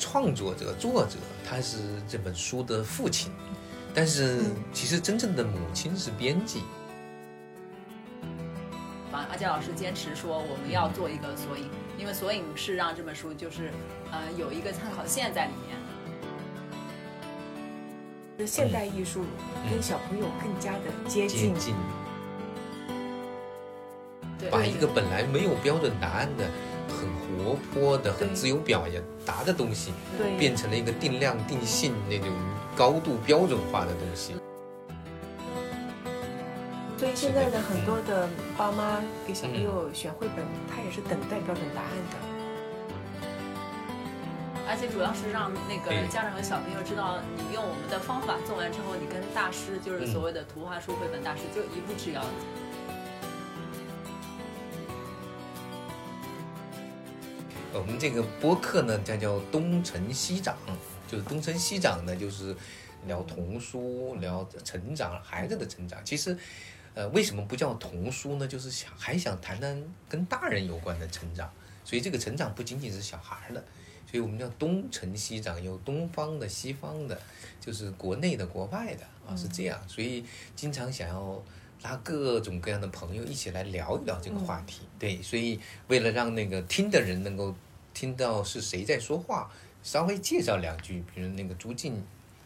创作者、作者，他是这本书的父亲，但是其实真正的母亲是编辑。啊，阿杰老师坚持说我们要做一个索引，因为索引是让这本书就是呃有一个参考线在里面。现代艺术跟小朋友更加的接接近，对，把一个本来没有标准答案的、很活泼的、很自由表达的东西，对变成了一个定量定性那种高度标准化的东西。所以现在的很多的爸妈给小朋友选绘本，他也是等待标准答案的。而且主要是让那个家长和小朋友知道，你用我们的方法做完之后，你跟大师，就是所谓的图画书绘本大师，就一步之遥。我们这个播客呢，叫叫东成西长，就是东成西长呢，就是聊童书，聊成长，孩子的成长。其实，呃，为什么不叫童书呢？就是想还想谈谈跟大人有关的成长。所以这个成长不仅仅是小孩儿的，所以我们叫东成西长，有东方的、西方的，就是国内的、国外的啊，是这样。所以经常想要拉各种各样的朋友一起来聊一聊这个话题。对，所以为了让那个听的人能够听到是谁在说话，稍微介绍两句，比如那个朱静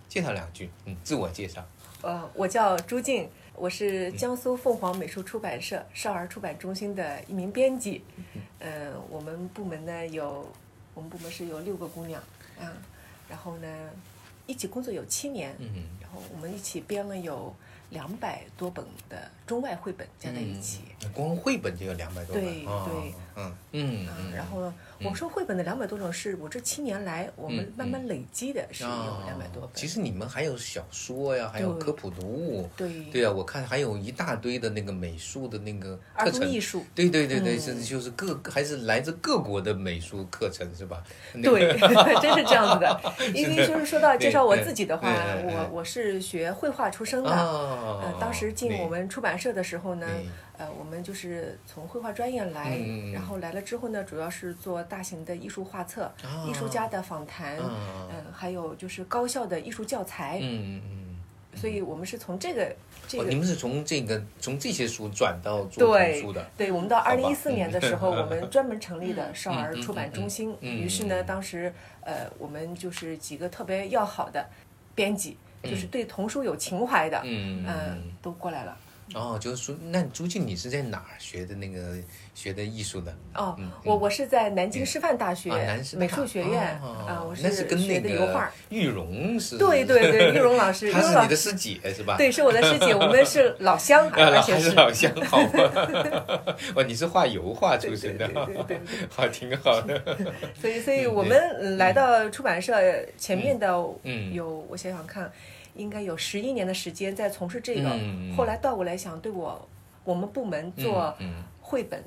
介绍两句，嗯，自我介绍。呃，我叫朱静，我是江苏凤凰美术出版社少儿出版中心的一名编辑。呃，我们部门呢有，我们部门是有六个姑娘，啊，然后呢一起工作有七年，嗯然后我们一起编了有两百多本的中外绘本加在一起。嗯，光绘本就有两百多本。对哦对嗯嗯然后，我们说绘本的两百多种是我这七年来我们嗯慢慢累积的，是有哦两百多本。其实你们还有小说呀，还有科普读物。对对啊，我看还有一大堆的那个美术的那个课程艺。术，对对对对，嗯是就是各还是来自各国的美术课程是吧？对，真是这样子的。因为就是说到介绍我自己的话，我我是学绘画出身的。啊呃，当时进我们出版社的时候呢对，呃，我们就是从绘画专业来，嗯然后来了之后呢，主要是做大型的艺术画册、啊。艺术家的访谈，啊。嗯、还有就是高校的艺术教材。嗯嗯嗯。所以我们是从这个这个你们是从这个从这些书转到做童书的，对，我们到二零一四年的时候，我们专门成立的 少儿出版中心。嗯嗯于是呢，当时呃，我们就是几个特别要好的编辑，就是对童书有情怀的，嗯。嗯，都过来了。哦，就是说，那朱静你是在哪儿学的那个学的艺术的？哦嗯，我我是在南京师范大学啊，南师美术学院哦啊，我那是跟学那个的油画。玉荣是，对对对，玉荣老师，玉她荣老师，是你的师姐是吧？对，是我的师姐，我们是老乡，啊，而且还是老乡，好吧？哦，你是画油画出身的，对对对对好，挺好的。所以，所以我们呃来到出版社前面的嗯有，我想想看，应该有十一年的时间在从事这个。嗯后来倒过来想，对我我们部门做绘本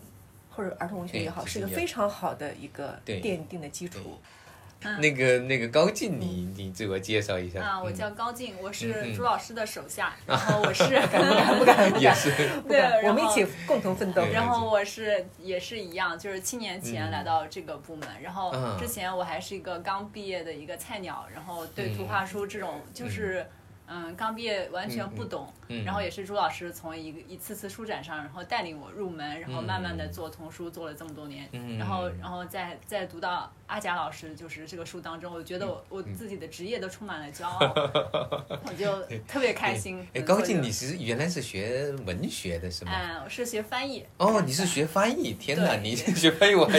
或者儿童文学也好，是一个非常好的一个奠定的基础。那个那个高进，你你自我介绍一下。啊，我嗯。叫高静，我嗯是嗯朱老师的手下，然后我是不敢不敢不敢，也是，对，我们一起共同奋斗。然后我是也是一样，就是七年前来到这个部门，然后嗯。之前我还是一个刚毕业的一个菜鸟，然后对图画书这种就是。嗯，刚毕业完全不懂，嗯嗯然后也是朱老师从一个一次次书展上，然后带领我入门，然后慢慢的嗯做童书，做了这么多年，嗯然后然后再再读到阿贾老师就是这个书当中，我觉得我我自己的职业都充满了骄傲，我就特别开心。哎，高进，你是原来是学文学的是吗？嗯，我是学翻译。哦，你是学翻译？天哪，你是学翻译，我还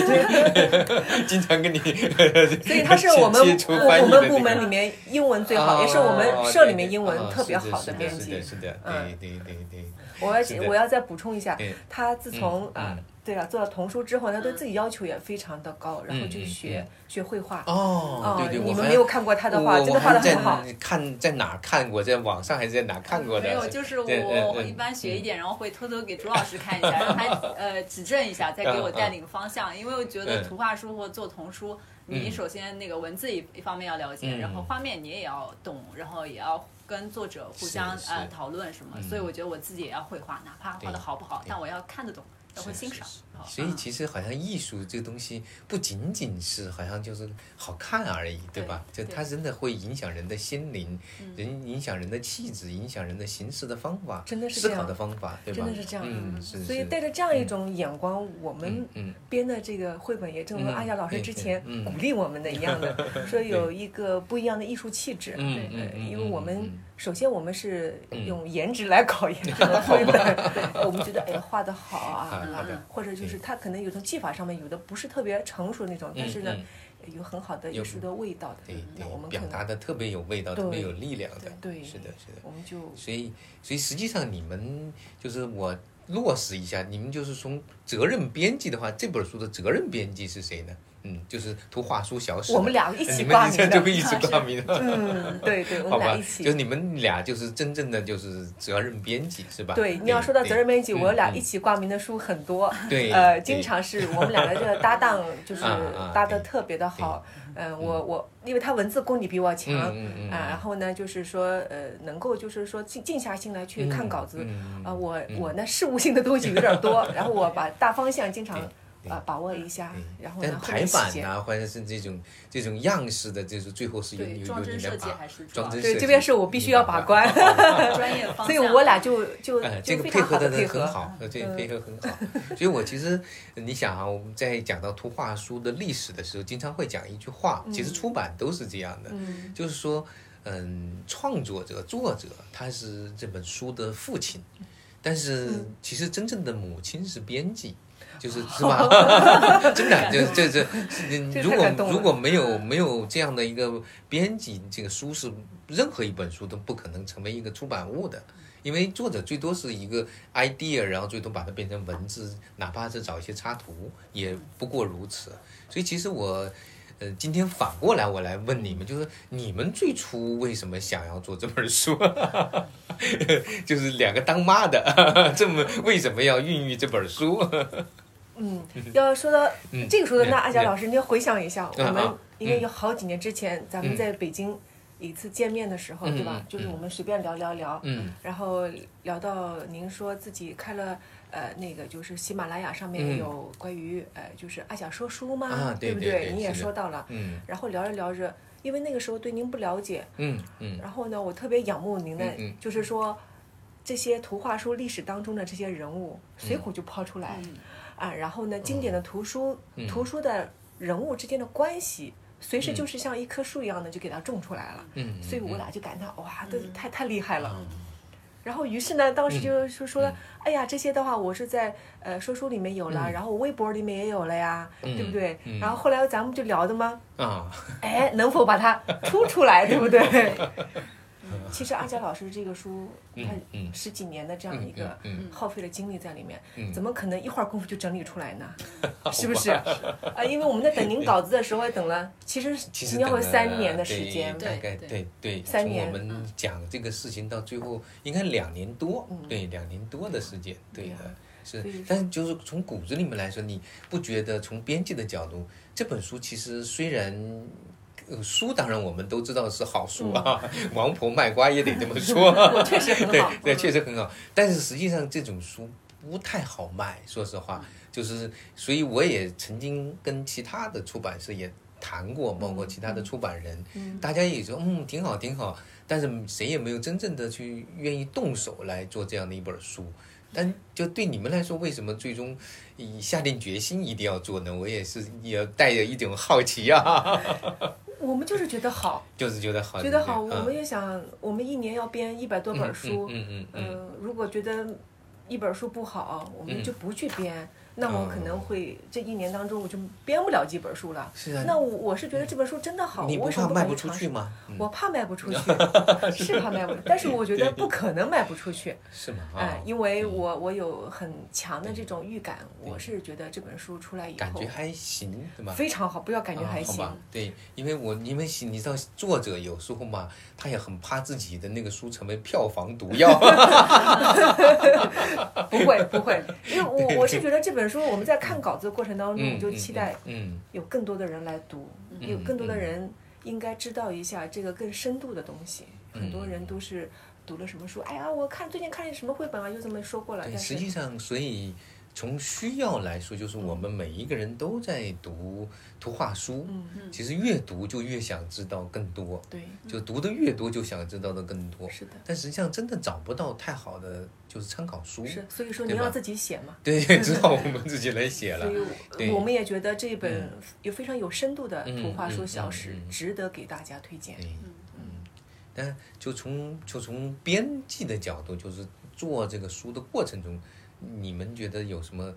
经常跟你，所以他是我们接触我们部门里面英文最好，哦也是我们社里面对对英文哦特别好的编辑是的对对对对。我要我要再补充一下，他自从嗯啊嗯，对了，做了童书之后，他对自己要求也非常的高，然后就嗯学学绘画。哦，对对，你们没有看过他的画，真的画的很好。在看在哪看过，在网上还是在哪看过的？没有，就是我一般学一点，然后会偷偷给朱老师看一下，让他呃指正一下，再给我带领方向。因为我觉得嗯图画书或做童书，你首先那个文字一一方面要了解，嗯然后画面你也要懂，然后也要跟作者互相呃讨论什么。嗯所以我觉得我自己也要会画，哪怕画的好不好，但我要看得懂，要会欣赏。所以其实好像艺术这个东西不仅仅是好像就是好看而已，对吧？就它真的会影响人的心灵，人影响人的气质，影响人的行事的方法，思考真的是这样的方法，对吧？真的是这样。嗯，是。所以带着这样一种眼光，我们编的这个绘本也正如嗯阿雅老师之前嗯鼓励我们的一样的，说有一个不一样的艺术气质。嗯对因为我们嗯首先我们是嗯用颜值来考验这个绘本，我们觉得哎呀画的好好啊，或者就是它可能有种技法上面有的不是特别成熟那种，但是呢嗯有很好的艺术的味道的对，对我们，表达的特别有味道，特别有力量的，对是的，是的。我们就所以，所以实际上你们就是我落实一下，你们就是从责任编辑的话，这本书的责任编辑是谁呢？嗯，就是图画书小史。我们俩一起挂名的们这就会一起挂名的。嗯，对对，我们俩一，起就是。你们俩就是真正的就是责任编辑是吧？对，你要说到责任编辑，我俩嗯一起挂名的书很多。对，呃，经常是我们俩的这个搭档，就是搭的特别的好。嗯，我我因为他文字功底比我强，嗯啊，然后呢，就是说呃，能够就是说静静下心来去看稿子。嗯啊，我嗯我呢事务性的东西有点多，然后我把大方向经常对啊把握一下，然后但排版呐。啊，或者是这种这种样式的，就是最后是有对有装帧设计有你的把装帧设计这边是我必须要把关，专业方向。所以我俩就就哎，这个配合的。很好，呃这个配合很好。所以我其实你想啊，我们在讲到图画书的历史的时候，经常会讲一句话，其实出版都是这样的，嗯就是说，嗯，创作者、作者他是这本书的父亲，但是嗯其实真正的母亲是编辑。就是是吧？真的，就这这，嗯 这如果如果没有没有这样的一个编辑，这个书是任何一本书都不可能成为一个出版物的。因为作者最多是一个 idea，然后最多把它变成文字，哪怕是找一些插图，也不过如此。所以其实我，呃，今天反过来我来问你们，就是你们最初为什么想要做这本书？就是两个当妈的，这么为什么要孕育这本书？嗯，要说到嗯这个时候，那嗯阿佳老师，你要回想一下，我们嗯。啊因为有好几年之前，咱们嗯。在北京一次见面的时候，嗯对吧嗯？就是我们随便聊聊聊，嗯。然后聊到您说自己开了呃那个就是喜马拉雅上面嗯。有关于呃就是阿甲说书嘛，啊对不对对你也说到了，嗯。然后聊着聊着，因为那个时候对您不了解，嗯嗯。然后呢，我特别仰慕您的，嗯嗯。就是说这些图画书历史当中的这些人物，随口就抛出来、嗯啊。然后呢，经典的图书、嗯图书的人物之间的关系，随时就是像一棵树一样的就给它种出来了。嗯，所以我俩就感叹，哇，这嗯太太厉害了。嗯然后于是呢，当时就是说哎呀，这些的话我是在呃说书里面有了，嗯然后微博里面也有了呀，嗯对不对？嗯然后后来咱们就聊的吗，啊，哎，能否把它出出来，对不对？其实阿佳老师这个书，嗯他嗯十几年的这样一个耗费的精力在里面，嗯怎么可能一会儿功夫就整理出来呢？是不是？啊，因为我们在等您稿子的时候也等了，其实其实应该会等了三年的时间。对大概对对对，三年从我们讲这个事情到最后，应该两年多，嗯对，两年多的时间，对的。是但是就是从骨子里面来说，你不觉得从编辑的角度，这本书其实虽然，呃，书当然我们都知道是好书啊，王婆卖瓜也得这么说，确实很对好。对，嗯确实很好。但是实际上这种书不太好卖，说实话，就是所以我也曾经跟其他的出版社也谈过，包括其他的出版人，嗯大家也说嗯挺好挺好，但是谁也没有真正的去愿意动手来做这样的一本书。但就对你们来说，为什么最终以下定决心一定要做呢？我也是也带着一种好奇啊，我们就是觉得好，就是觉得好，觉得好，我们也想，我们一年要编一百多本书，嗯嗯嗯如果觉得一本书不好，我们就不去编。那我可能会这一年当中我就编不了几本书了。是啊那我我是觉得这本书真的好，你不我为什么怕卖不？出去吗？嗯我怕卖不出去，是怕卖不出去，但是我觉得不可能卖不出去，是吗？啊哎，，因为我我有很强的这种预感，我是觉得这本书出来以后感觉还行，对吧？非常好，不要感觉还行，对，因为我因为你知道作者有时候嘛，他也很怕自己的那个书成为票房毒药。不会不会，因为我我是觉得这本书我们在看稿子的过程当中，就期待嗯，有更多的人来读，嗯有更多的人应该知道一下这个更深度的东西。嗯很多人都是读了什么书，哎呀，我看最近看什么绘本啊，又这么说过了，对，但实际上，所以从需要来说，就是我们每一个人都在读图画书，嗯，其实越读就越想知道更多，对，就读的越多就想知道的更多。是的，但实际上真的找不到太好的就是参考书，是，所以说你要自己写嘛。对，只好我们自己来写了所。对以我们也觉得这本有非常有深度的图画书嗯嗯小史嗯嗯值得给大家推荐。对，嗯，但就从就从编辑的角度，就是做这个书的过程中，你们觉得有什么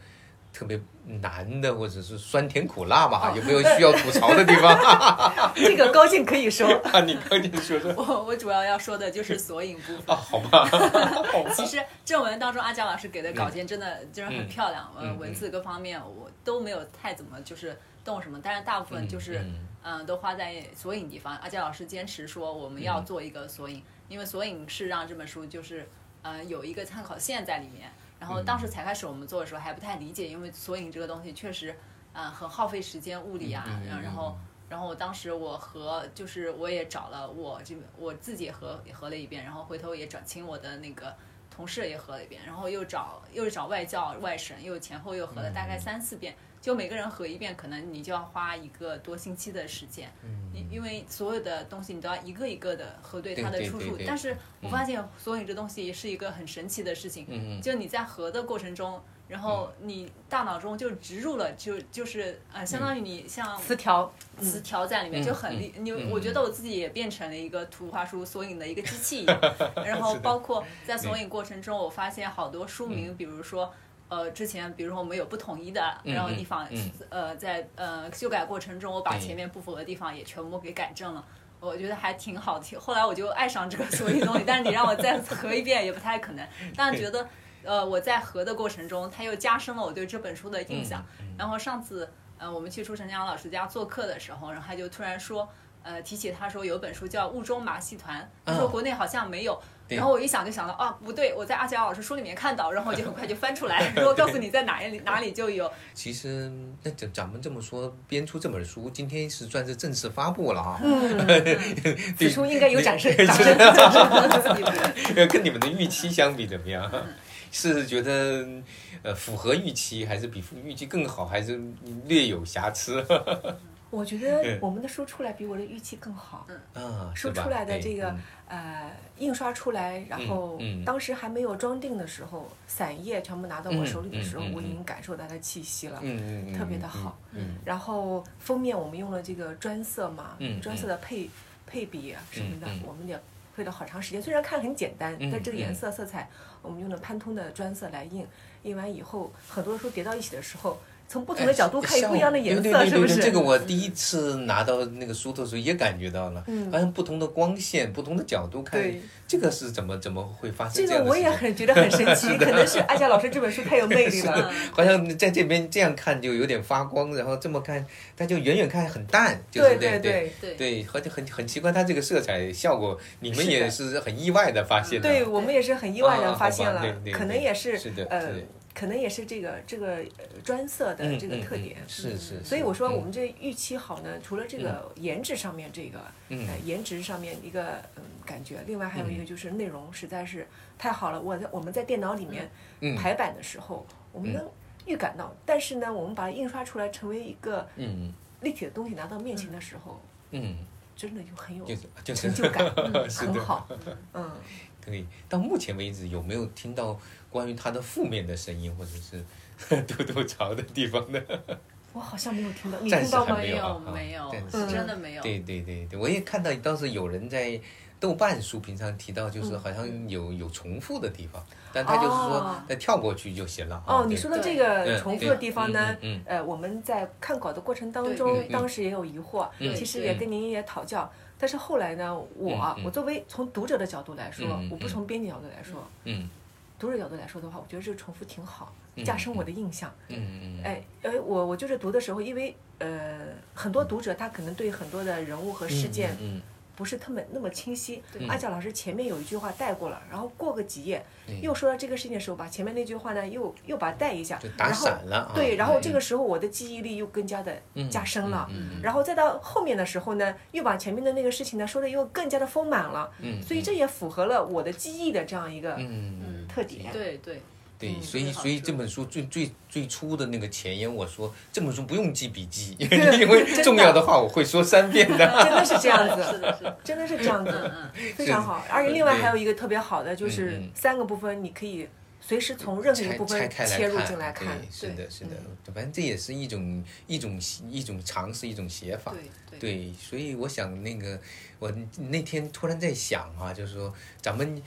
特别难的，或者是酸甜苦辣吧？有没有需要吐槽的地方？这个高兴可以说，啊，你高兴说说我我主要要说的就是索引部分。啊，好吧，其实正文当中，阿佳老师给的稿件真的就是很嗯漂亮，嗯呃，文字各方面我都没有太怎么就是动什么，但是大部分就是嗯嗯、都花在索引地方。阿佳老师坚持说我们嗯要做一个索引，因为索引是让这本书就是呃有一个参考线在里面。然后当时才开始我们做的时候还不太理解，因为索引这个东西确实嗯、很耗费时间物力啊，然后。然后我当时我和就是我也找了我这我自己也合也合了一遍，然后回头也找请我的那个同事也合了一遍，然后又找又找外教外审，又前后又合了大概三四遍，就每个人合一遍，可能你就要花一个多星期的时间，因因为所有的东西你都要一个一个的核对它的出处。但是我发现索引这东西是一个很神奇的事情，嗯嗯。就你在合的过程中。然后你大脑中就植入了，就就是呃，相当于你像词条，词条在里面嗯就很厉，你嗯我觉得我自己也变成了一个图画书索引的一个机器一样。然后包括在索引过程中，我发现好多书名，比如说。呃，之前比如说我们有不统一的，嗯然后地方嗯，呃，在呃修改过程中，我把前面不符合的地方也全部给改正了，我觉得还挺好听。后来我就爱上这个所以东西，但是你让我再合一遍也不太可能。但是觉得，呃，我在合的过程中，它又加深了我对这本书的印象。然后上次，呃，我们去朱晨江老师家做客的时候，然后他就突然说，呃，提起他说有本书叫《雾中马戏团》，他说嗯国内好像没有。对然后我一想就想到啊，不对，我在阿佳老师书里面看到，然后我就很快就翻出来，然后告诉你在哪里 哪里就有。其实那咱咱们这么说，编出这本书，今天是算是正式发布了啊。此书应该有掌声，对掌声，掌声。跟你们的预期相比怎么样？是觉得呃符合预期，还是比预期更好，还是略有瑕疵？我觉得我们的书出来比我的预期更好。啊，是吧？书出来的这个嗯。呃印刷出来，然后嗯当时还没有装订的时候，散页全部拿到我手里的时候嗯嗯嗯，我已经感受到它的气息了。嗯嗯嗯，特别的好。嗯。然后封面我们用了这个专色嘛嗯，专色的配配比啊什么的嗯嗯，我们也配了好长时间。虽然看很简单，嗯但这个颜色色彩我们用了潘通的专色来印，印完以后很多书叠到一起的时候，从不同的角度看有不一样的颜色，对对对是不是？对这个我第一次拿到那个书的时候也感觉到了，嗯发现不同的光线、不同的角度看，这个是怎么怎么会发生这个样的？我也很觉得很神奇，可能是阿佳老师这本书太有魅力了。好像在这边这样看就有点发光，然后这么看，它就远远看很淡，就是对对对对对，而且很很奇怪，它这个色彩效果，你们也是很意外的发现的。对我们也是很意外的啊发现了可能也是是的呃对，可能也是这个这个呃专色的嗯这个特点。是是。所以我说嗯。我们这预期好呢，除了这个颜值上面这个，嗯。呃，颜值上面一个嗯感觉，另外还有一个就是内容实在是太好了。我在我们在电脑里面嗯。排版的时候，我们能预感到，但是呢，我们把它印刷出来成为一个嗯立体的东西拿到面前的时候，嗯，真的就很有成就感，嗯很好，嗯。可以。到目前为止，有没有听到关于他的负面的声音，或者是 吐吐槽的地方呢？我好像没有听到，你暂时听到吗？没有还没有啊没有但，是是真的没有。对对对对，我也看到倒是有人在豆瓣书评上提到，就是好像有有重复的地方，但他就是说哦再跳过去就行了。哦，你说的这个嗯重复的地方呢呃，我们在看稿的过程当中，当时也有疑惑，嗯其实也跟您也讨教，但是后来呢，我我作为从读者的角度来说我不从编辑角度来说，嗯。读者角度来说的话，我觉得这个重复挺好，嗯加深我的印象。嗯。嗯哎，哎，我我就是读的时候，因为呃，很多读者他可能对很多的人物和事件嗯不是特别那么清晰。对。阿娇老师前面有一句话带过了，然后过个几页对。又说到这个事情的时候，把前面那句话呢又又把它带一下。就，打然后散了啊。对，然后嗯这个时候我的记忆力又更加的嗯加深了。然后再到后面的时候呢，又把前面的那个事情呢说的又更加的丰满了，嗯，所以这也符合了我的记忆的这样一个嗯。特点。对对，对，嗯所以所以这本书最最最初的那个前言，我说这本书不用记笔记，因为重要的话我会说三遍的。真的是这样子，是的，是的，真的是这样子，嗯非常好。而且另外还有一个特别好的，就嗯是嗯三个部分，你可以随时从任何一个部分拆开来切入进来看。对，是的，是的，反正这也是一种一种一种尝试，一种写法。对对对，所以我想那个，我那天突然在想啊，就是说咱们。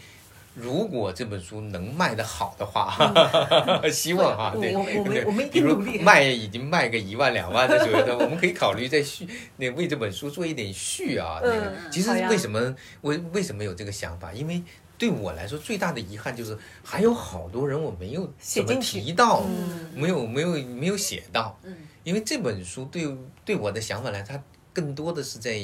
如果这本书能卖得好的话，希望哈，对，我我我们对我们一比如定努力卖已经卖个一万两万的时候，那 我们可以考虑再续，那为这本书做一点续啊。那个嗯其实为什么为为什么有这个想法？因为对我来说最大的遗憾就是还有好多人我没有怎么提到，嗯没有没有没有写到。嗯因为这本书对对我的想法来，它更多的是在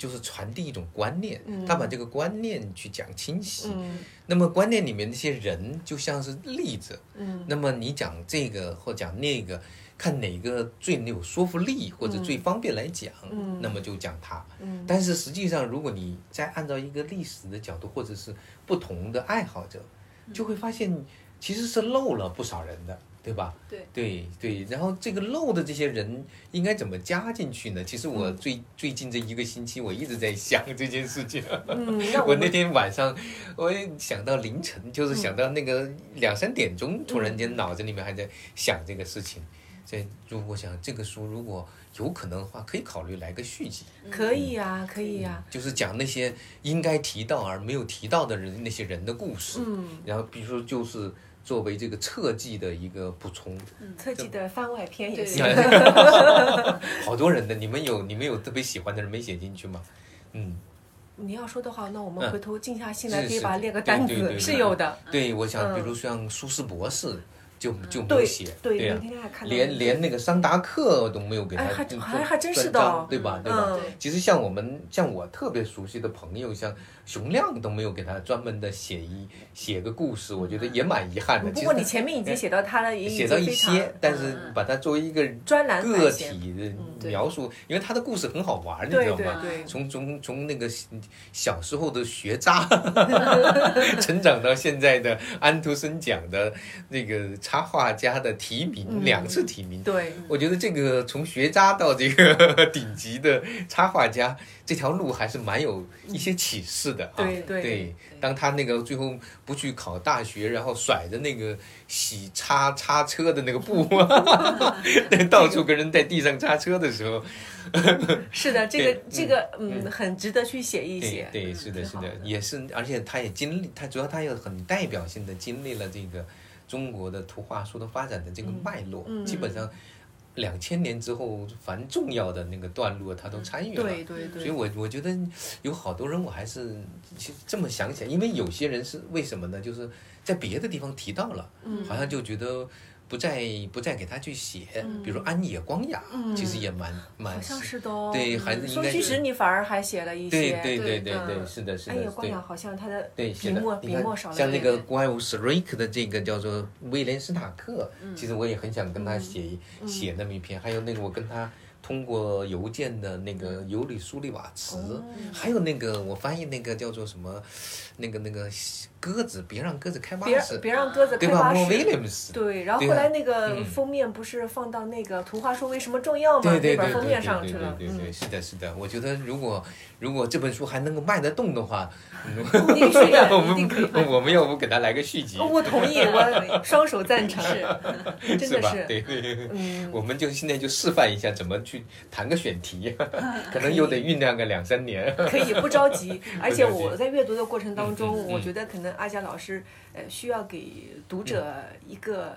就是传递一种观念，嗯。他把这个观念去讲清晰。嗯。那么观念里面那些人就像是例子，嗯。那么你讲这个或讲那个，看哪个最有说服力或者最方便来讲，嗯。那么就讲它。嗯。但是实际上，如果你再按照一个历史的角度，或者是不同的爱好者，就会发现其实是漏了不少人的，对吧？对对对，然后这个漏的这些人应该怎么加进去呢？其实我最、最近这一个星期，我一直在想这件事情。嗯，那 我那天晚上，我也想到凌晨，就是想到那个两三点钟，突然间脑子里面还在想这个事情。所以，如果想这个书如果有可能的话，可以考虑来个续集，可以呀，可以呀。就是讲那些应该提到而没有提到的人那些人的故事。嗯，然后，比如说就是作为这个侧记的一个补充。侧记的番外篇也对行。好多人的，你们有你们有特别喜欢的人没写进去吗？嗯，你要说的话，那我们嗯回头静下心来，可以把它列个单子，是有的。对，我想嗯比如像苏轼博士就就没有对写，对，呀、连连那个桑达克都没有给他哎还就做还还真是专的对吧？对吧？嗯其实像我们像我特别熟悉的朋友，像熊亮都没有给他专门的写一写个故事，我觉得也蛮遗憾的。不过其实你前面已经写到他了，写到一些，但是把它作为一个专栏个体的描述，因为他的故事很好玩，你知道吗？对对，从从从那个小时候的学渣 成长到现在的安徒生奖的那个插画家的提名，嗯。两次提名。对，我觉得这个从学渣到这个 顶级的插画家这条路还是蛮有一些启示的啊。对对对，当他那个最后不去考大学，然后甩着那个洗擦擦车的那个布，到处跟人在地上擦车的时候，是的，这个这个嗯嗯，很值得去写一写。对，是的，是的，也是，而且他也经历，他主要他有很代表性的经历了这个中国的图画书的发展的这个脉络，嗯基本上两千年之后，凡重要的那个段落他都参与了。对对对，所以我我觉得有好多人，我还是其实这么想起来，因为有些人是为什么呢？就是在别的地方提到了，嗯好像就觉得不再不再给他去写，比如安野光雅，嗯其实也蛮蛮好像是的哦。对，还是应该其实你反而还写了一对些。对对对对对，嗯是的，是的，安野，光雅。好像他的笔墨，笔墨少了像那个怪物史瑞克的这个叫做威廉斯塔克，嗯其实我也很想跟他写一、写那么一篇，还有那个我跟他通过邮件的那个尤里苏利瓦茨，哦还有那个我翻译那个叫做什么，那个那个鸽子，别让鸽子开巴别士，别让鸽子？开巴莫威士。廉姆斯，对，然后后来那个嗯封面不是放到那个图画书为什么重要吗？对对对对那本封面对对对上去了。对对，嗯，是的，是的。我觉得如果如果这本书还能够卖得动的话，我一定可以。们我们要不给他来个续集？我同意，我双手赞成，是 真的吧？是。对对对。嗯，我们就现在就示范一下怎么去谈个选题，可能又得酝酿个两三年。可以不着急，而且我在阅读的过程当嗯中，嗯我觉得可能阿佳老师呃需要给读者一个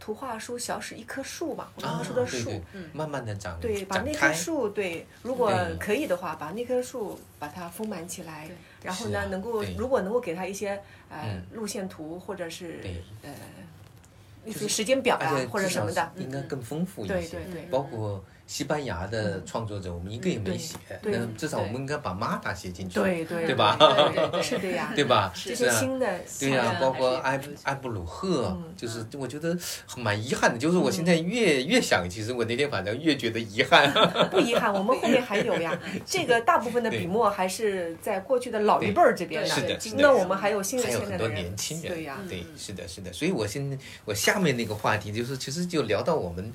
图画书小史一棵树嘛，我刚刚说的树啊对对，慢慢的长对，把那棵。树对，如果可以的话，把那棵树把它丰满起来，然后呢能够如果能够给他一些呃嗯。路线图或者是对呃类似于就是时间表啊或者什么的，应该更丰富一些。对对对，包括西班牙的创作者，我们一个也没写，那至少我们应该把马达写进去，对对对吧是的呀，对吧？是这是新的对呀、包括埃埃布鲁赫，嗯就是我觉得蛮遗憾的。就是我现在越、越想，其实我那天晚上越觉得遗憾。不遗憾，我们后面还有呀。这个大部分的笔墨还是在过去的老一辈儿这边的，的。那我们还有新的还有很多年轻人，对呀，对，是的，是的。所以我现在我下面那个话题就是，其实就聊到我们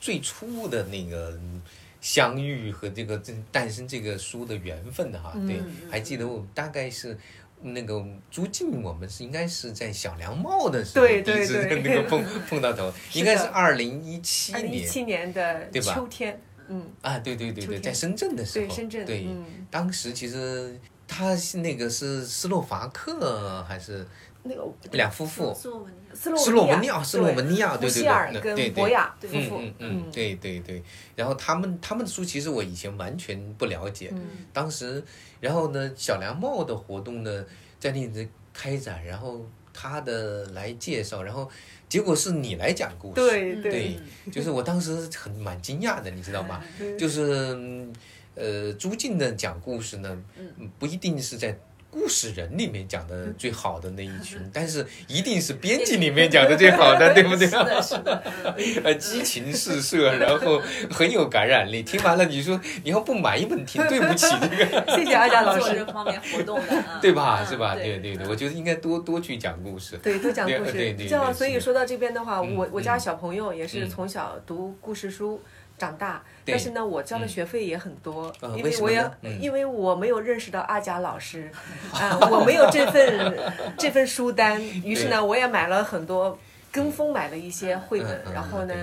最初的那个嗯相遇和这个这诞生这个书的缘分的哈。对嗯，还记得我大概是。那个朱静，我们是应该是在小凉帽的时候对对第一次对。那个碰碰到头，应该是的二零一七年一年七年的对吧？秋天，嗯，啊，对对对对，在深圳的时候，对深圳，对，嗯，当时其实他是那个是斯洛伐克还是那个两夫妇，斯洛文尼亚斯洛斯洛文尼亚，斯洛文尼亚，对对对，对对。跟博雅夫嗯妇。嗯，嗯，对对对。然后他们他们的书其实我以前完全不了解，嗯。当时然后呢小梁帽的活动呢在那里开展，然后他的来介绍，然后结果是你来讲故事，对对，就是我当时很蛮惊讶的，你知道吗？就是嗯呃朱静的讲故事呢，嗯。不一定是在。故事人里面讲的最好的那一群，但是一定是编辑里面讲的最好的，对不对？是的，是的，呃，激情四射，然后很有感染力。听完了，你说你要不买一本，挺对不起这个，谢谢阿佳老师做这，方面活动的，嗯对吧？嗯是吧？对对对对，我觉得应该多多去讲故事。对，多讲故事。对对对所以说到这边的话，嗯我我家嗯小朋友也是嗯从小读故事书长大，但是呢，我交的学费也很多，嗯因为我也因为我没有认识到阿贾老师，啊，我没有这份 这份书单，于是呢，我也买了很多。跟风买了一些绘本然后呢，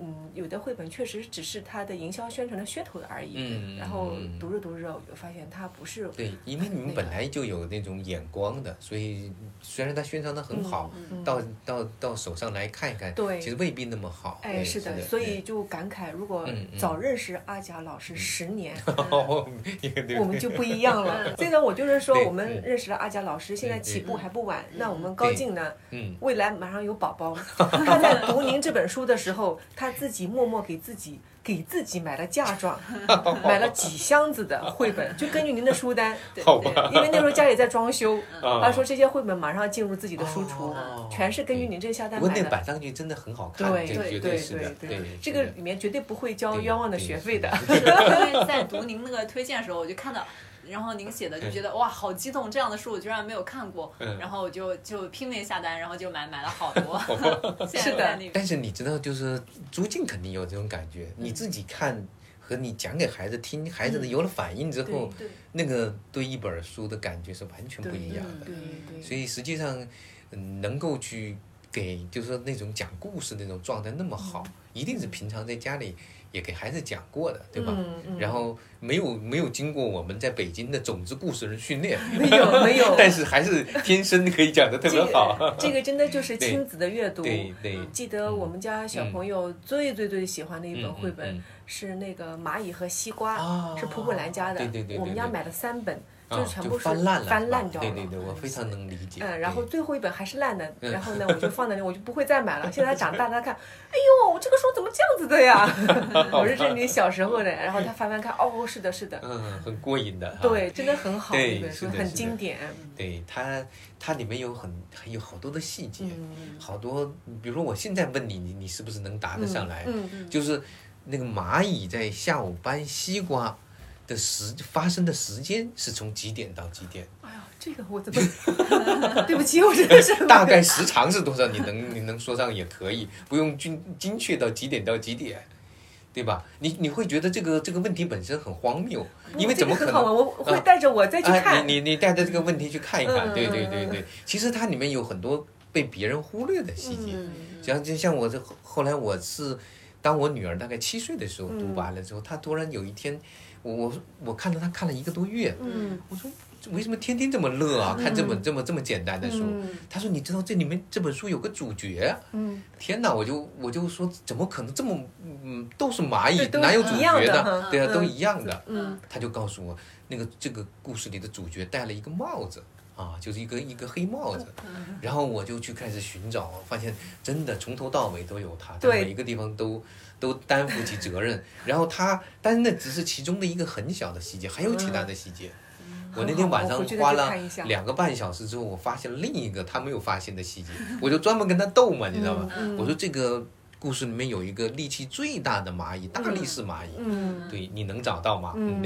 嗯，有的绘本确实只是它的营销宣传的噱头而已。嗯然后嗯读着读着，我就发现它不是对，因为你们本来就有那种眼光的，所以虽然它宣传的很好，到到到手上来看一看，对其实未必那么好。哎，对是的，所以就感慨，如果早认识阿贾老师十年，我们就不一样了。所以呢，我就是说，我们嗯认识了阿贾老师，现在起步还不晚。那我们高对静呢，嗯，未来马上有宝宝。他在读您这本书的时候，他自己默默给自己给自己买了嫁妆，买了几箱子的绘本，就根据您的书单。好吧，因为那时候家里在装修，啊他说这些绘本马上进入自己的书橱哦，全是根据您这个下单不过那买的。摆上去真的很好看，对这绝对是的，对对，这个里面绝对不会交冤枉的学费的。因为在读您那个推荐的时候，我就看到。然后您写的就觉得哇，好激动！这样的书我居然没有看过，嗯。然后我就就拼命下单，然后就买买了好多。是的。但是你知道，就是朱静肯定有这种感觉，嗯。你自己看和你讲给孩子听，孩子的有了反应之后，对那个对一本书的感觉是完全不一样的。对对所以实际上，嗯，能够去给就是说那种讲故事那种状态那么好，一定是平常在家里也给孩子讲过的，对吧？嗯嗯然后没有没有经过我们在北京的种子故事人训练，没 有没有，但是还是天生可以讲的特别这好。个这个真的就是亲子的阅读。对对，记得我们家小朋友最最最喜欢的一本绘本是那个蚂蚁和西瓜，啊是蒲蒲兰家的。对对对对对我们家买了三本，啊就是全部是翻烂了，翻烂掉了。对对对，我非常能理解。嗯，然后最后一本还是烂的，嗯然后呢，我就放在那，我就不会再买了。现在他长大了，他看，哎呦，我这个书怎么这样子的呀？我是这是你小时候的，然后他翻翻看，哦，是的，是的，嗯，很过瘾的。对，真的很好，对很经典。对它，它里面有很还有好多的细节，嗯好多，比如说我现在问你，你你是不是能答得上来？嗯嗯就是那个蚂蚁在下午搬西瓜的时发生的时间是从几点到几点？哎呀，这个我怎么？对不起，我真的是 大概时长是多少？你能你能说上也可以，不用精精确到几点到几点，对吧？你你会觉得这个这个问题本身很荒谬，因为怎么可能？这个很好玩？我会啊带着我再去啊，看。你你你带着这个问题去看一看，嗯对对对对，其实它里面有很多被别人忽略的细节，嗯像就像我这后后来我是，当我女儿大概七岁的时候读嗯完了之后，她突然有一天，我我我看到他看了一个多月，嗯我说为什么天天这么乐啊？看这本这么这么简单的书，嗯她说你知道这里面这本书有个主角天哪！我就我就说怎么可能这么嗯都是蚂蚁哪有主角呢对啊，嗯都一样的。嗯他就告诉我，那个这个故事里的主角戴了一个帽子，啊，就是一个一个黑帽子，然后我就去开始寻找，发现真的从头到尾都有他，他对每一个地方都都担负起责任。然后他，但是那只是其中的一个很小的细节，还有其他的细节。我那天晚上花了两个半小时之后，我发现了另一个他没有发现的细节，我就专门跟他斗嘛，你知道吗？嗯我说这个故事里面有一个力气最大的蚂蚁，大力士蚂蚁，嗯对，你能找到吗？嗯。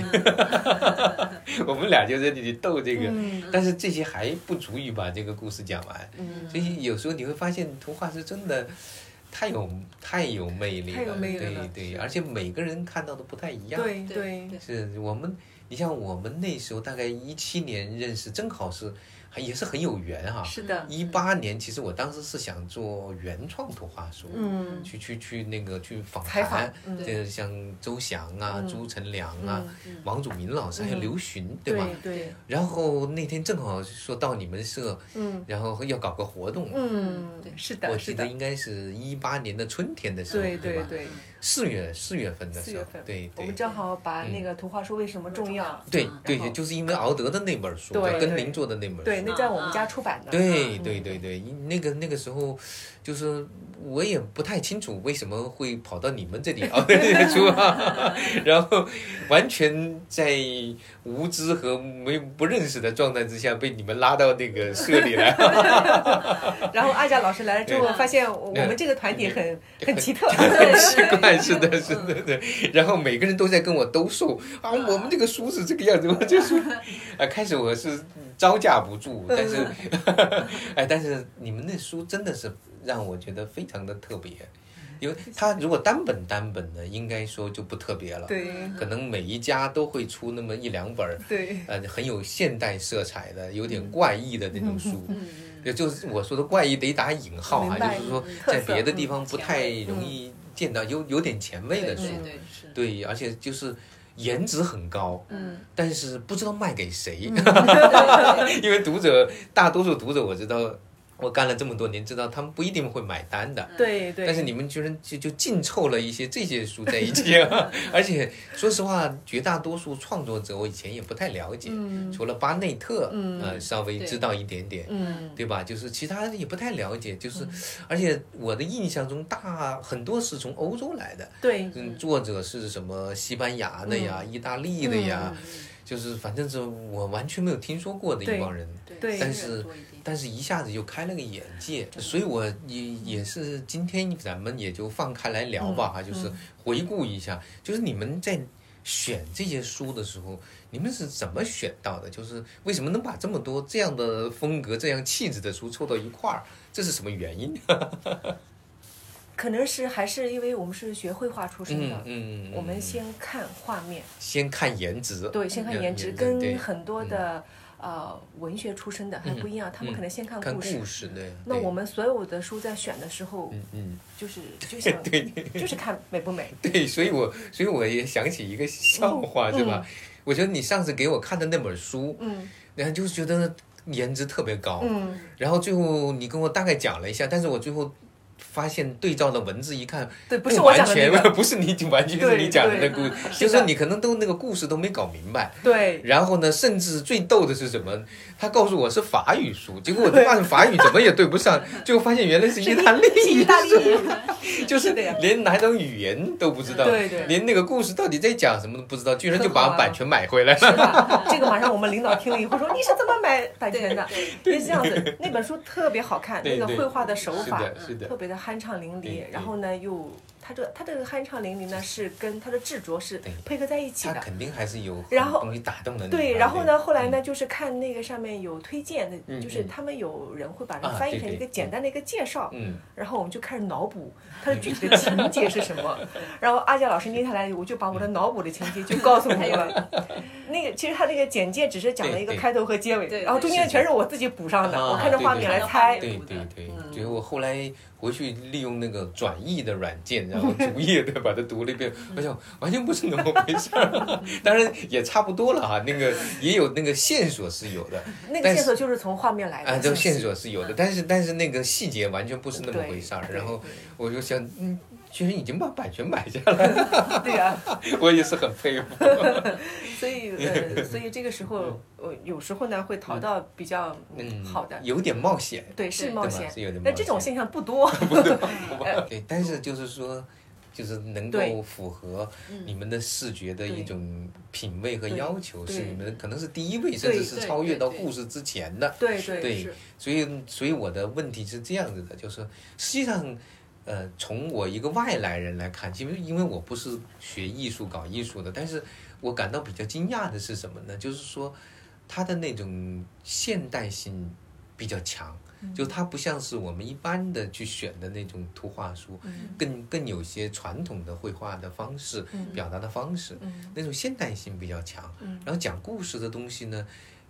我们俩就在这里斗这个，嗯。但是这些还不足以把这个故事讲完。嗯，所以有时候你会发现，图画是真的太有太有魅力了，太有魅力了对对，而且每个人看到的不太一样。对对对，是我们，你像我们那时候大概一七年认识，正好是还也是很有缘哈。是的，一八年，其实我当时是想做原创图画书，嗯，去去去那个去访谈，嗯这像周翔啊、嗯朱成良啊、嗯王祖民老师，还有嗯刘询，对吧？对，然后那天正好说到你们社，嗯然后要搞个活动，嗯是的，我，记得应该是一八年的春天的时候，对对吧？对对，四月四月份的时候对对我们。正好把那个图画书为什么重要，对对，就是因为敖德的那本书，对对跟您做的那本书，对，那在我们家出版的，对嗯对对对，那个那个时候，就是我也不太清楚为什么会跑到你们这里熬的这个书啊，然后完全在无知和没不认识的状态之下被你们拉到那个社里来，然后阿佳老师来了之后，发现我们这个团体很很奇特，很奇怪，是的，是的，对。然后每个人都在跟我兜售啊，我们这个书是这个样子，我这书啊，开始我是招架不住，但是，哎，但是你们那书真的是让我觉得非常的特别，因为它如果单本单本的，应该说就不特别了，对。可能每一家都会出那么一两本儿，对，呃，很有现代色彩的，有点怪异的那种书。嗯。也就是我说的怪异得打引号啊，就是说在别的地方嗯不太容易见到，有有点前卫的书，对而且就是颜值很高，嗯，但是不知道卖给谁，对。因为读者大多数读者我知道，我干了这么多年，知道他们不一定会买单的。对对，但是你们居然就就净凑了一些这些书在一起啊！而且说实话，绝大多数创作者我以前也不太了解，嗯除了巴内特，嗯呃，稍微知道一点点，嗯对吧？就是其他的也不太了解，就是，而且我的印象中大很多是从欧洲来的，对嗯，作者是什么西班牙的呀、意大利的呀，嗯就是反正是我完全没有听说过的一帮人，对但是但是一下子就开了个眼界，所以我也也是今天咱们也就放开来聊吧哈，就是回顾一下，就是你们在选这些书的时候，你们是怎么选到的？就是为什么能把这么多这样的风格、这样气质的书凑到一块儿？这是什么原因？可能是还是因为我们是学绘画出身嗯的，嗯，我们先看画面，先看颜值，对，先看颜值，对对跟很多的呃文学出身的还不一样，他们可能先看看故事。故事对。那我们所有的书在选的时候，嗯嗯，就是就 想对就是看美不美，对，所以我所以我也想起一个笑话，是吧？我觉得你上次给我看的那本书，嗯然后就是觉得颜值特别高，嗯，然后最后你跟我大概讲了一下，但是我最后发现对照的文字一看，对，不是我讲的 不是你完全是你讲的那对故事，就是你可能都那个故事都没搞明白。对。然后呢，甚至最逗的是什么？他告诉我是法语书，结果我就发现法语怎么也对不上，最后发现原来是意大利意大利书，就是连哪种语言都不知道，对对。连那个故事到底在讲什么都不知道，居然就把版权买回来了。这个马上我们领导听了以后说你是怎么买版权的？是这样子，那本书特别好看，那个绘画的手法是的，是的。特别的酣畅淋漓然后呢又他这他这个酣畅淋漓呢是跟他的执着是配合在一起的。他肯定还是有。然后东西打动的那对，然后呢，后来嗯。呢，就是看那个上面有推荐的，嗯就是嗯他们有人会把它啊翻译成一个简单的一个介绍，嗯，然后我们就开始脑补它的具体的情节是什么。然后阿佳老师念下来，我就把我的脑补的情节就告诉你了。那个其实他那个简介只是讲了一个开头和结尾，然后中间全是我自己补上的，啊我看着画面来猜。对对对，嗯。所以我后来回去利用那个转译的软件，然后逐页的把它读了一遍，我想完全不是那么回事儿，当然也差不多了哈，那个也有那个线索是有的，那个线索就是从画面来的。啊，这个线索是有的，但是但是那个细节完全不是那么回事儿，然后我就想，嗯，居然已经把版权买下来了，对呀、我也是很佩服。所以呃，所以这个时候，呃，有时候呢会淘到比较嗯，好的，有点冒险，对，是冒险。是有点。那冒险。这种现象不多，对，但是就是说，就是能够符合你们的视觉的一种品味和要求，是你们可能是第一位，甚至是超越到故事之前的。对对对，所以，所以我的问题是这样子的，就是实际上，呃，从我一个外来人来看，因为因为我不是学艺术、搞艺术的，但是我感到比较惊讶的是什么呢？就是说，它的那种现代性比较强，就它不像是我们一般的去选的那种图画书，更更有些传统的绘画的方式、表达的方式，那种现代性比较强。然后讲故事的东西呢，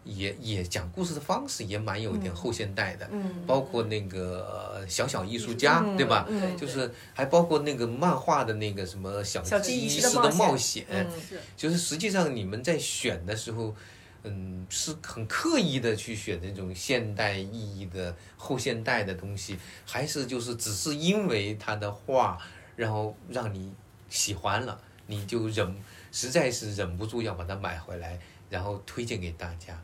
也也讲故事的方式也蛮有一点后现代的，嗯。包括那个呃小小艺术家，嗯对吧？嗯就是还包括那个漫画的那个什么小小鸡鸡鸡的式的冒冒险，嗯就是实际上你们在选的时候，嗯，是很刻意的去选那种现代意义的后现代的东西，还是就是只是因为他的画，然后让你喜欢了，你就忍实在是忍不住要把它买回来，然后推荐给大家。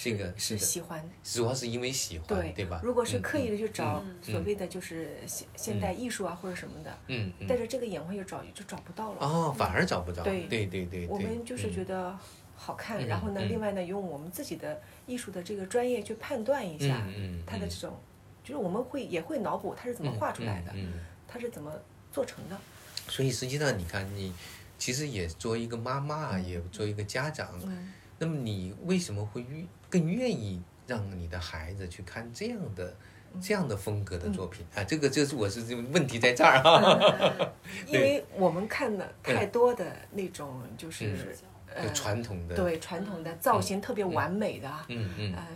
这个是，喜欢，主要是因为喜欢，对对吧？如果是嗯刻意的去找嗯。所谓的就是现现代艺术啊或者什么的，嗯嗯。带着这个眼光又找就找不到了。哦，反而找不到。对对对对对，我们就是觉得得好看，嗯然后呢，嗯。另外呢，用我们自己的艺术的这个专业去判断一下嗯它的这种，就是我们会也会脑补它是怎么画出来的，嗯。嗯它是怎么做成的。所以实际上，你看你其实也作为一个妈妈啊，也作为一个家长，嗯。那么你为什么会愿更愿意让你的孩子去看这样的？这样的风格的作品。啊，这个就是我是这个问题在这儿啊，因为我们看的太多的那种就是嗯。呃传统的，对传统的造型特别完美的，嗯嗯。嗯，